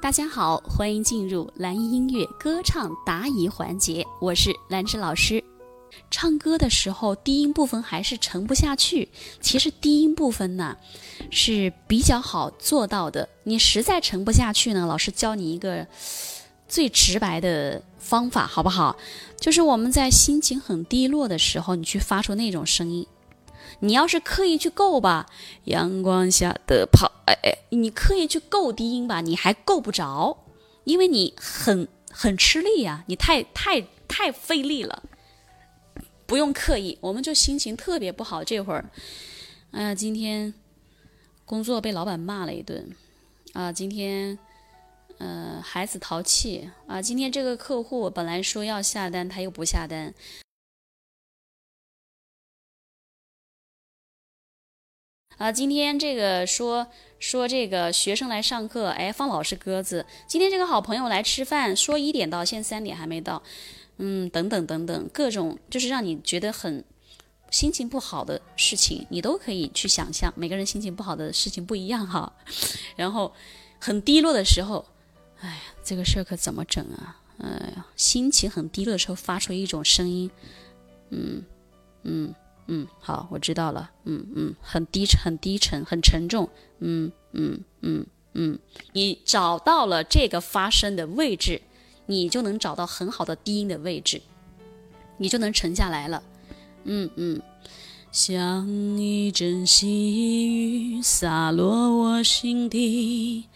大家好，欢迎进入蓝音音乐歌唱答疑环节，我是兰芝老师。唱歌的时候，低音部分还是沉不下去。其实低音部分呢是比较好做到的。你实在沉不下去呢，老师教你一个最直白的方法，好不好？就是我们在心情很低落的时候，你去发出那种声音。你要是刻意去够吧，阳光下的泡。哎哎，你刻意去够低音吧，你还够不着，因为你很很吃力呀，你太太太费力了。不用刻意，我们就心情特别不好这会儿，哎呀，今天工作被老板骂了一顿，啊，今天呃孩子淘气啊，今天这个客户本来说要下单，他又不下单。啊，今天这个说说这个学生来上课，哎，放老师鸽子。今天这个好朋友来吃饭，说一点到，现在三点还没到，嗯，等等等等，各种就是让你觉得很心情不好的事情，你都可以去想象。每个人心情不好的事情不一样哈。然后很低落的时候，哎呀，这个事儿可怎么整啊？哎呀，心情很低落的时候，发出一种声音，嗯嗯。嗯，好，我知道了。嗯嗯，很低沉，很低沉，很沉重。嗯嗯嗯嗯，你找到了这个发声的位置，你就能找到很好的低音的位置，你就能沉下来了。嗯嗯，像一阵细雨洒落我心底。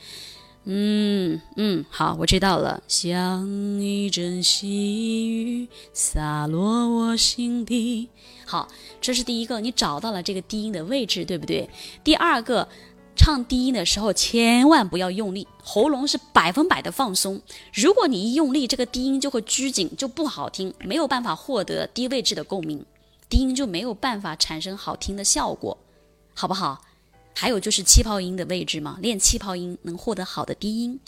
嗯嗯，好，我知道了。像一阵细雨洒落我心底。好，这是第一个，你找到了这个低音的位置，对不对？第二个，唱低音的时候千万不要用力，喉咙是百分百的放松。如果你一用力，这个低音就会拘紧，就不好听，没有办法获得低位置的共鸣，低音就没有办法产生好听的效果，好不好？还有就是气泡音的位置嘛，练气泡音能获得好的低音。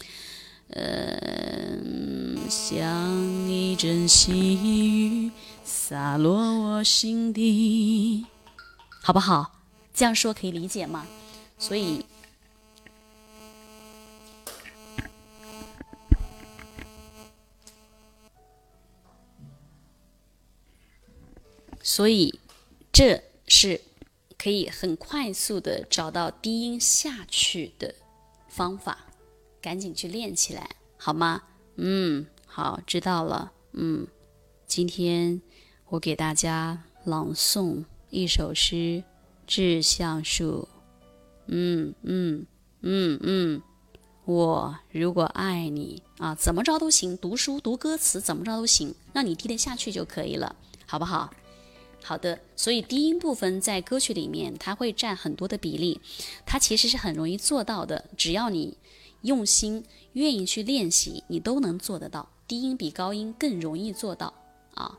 嗯，像一阵细雨洒落我心底，好不好？这样说可以理解吗？所以，所以这是。可以很快速的找到低音下去的方法，赶紧去练起来，好吗？嗯，好，知道了。嗯，今天我给大家朗诵一首诗《致橡树》。嗯嗯嗯嗯，我如果爱你啊，怎么着都行，读书读歌词怎么着都行，让你低得下去就可以了，好不好？好的，所以低音部分在歌曲里面，它会占很多的比例，它其实是很容易做到的。只要你用心、愿意去练习，你都能做得到。低音比高音更容易做到啊。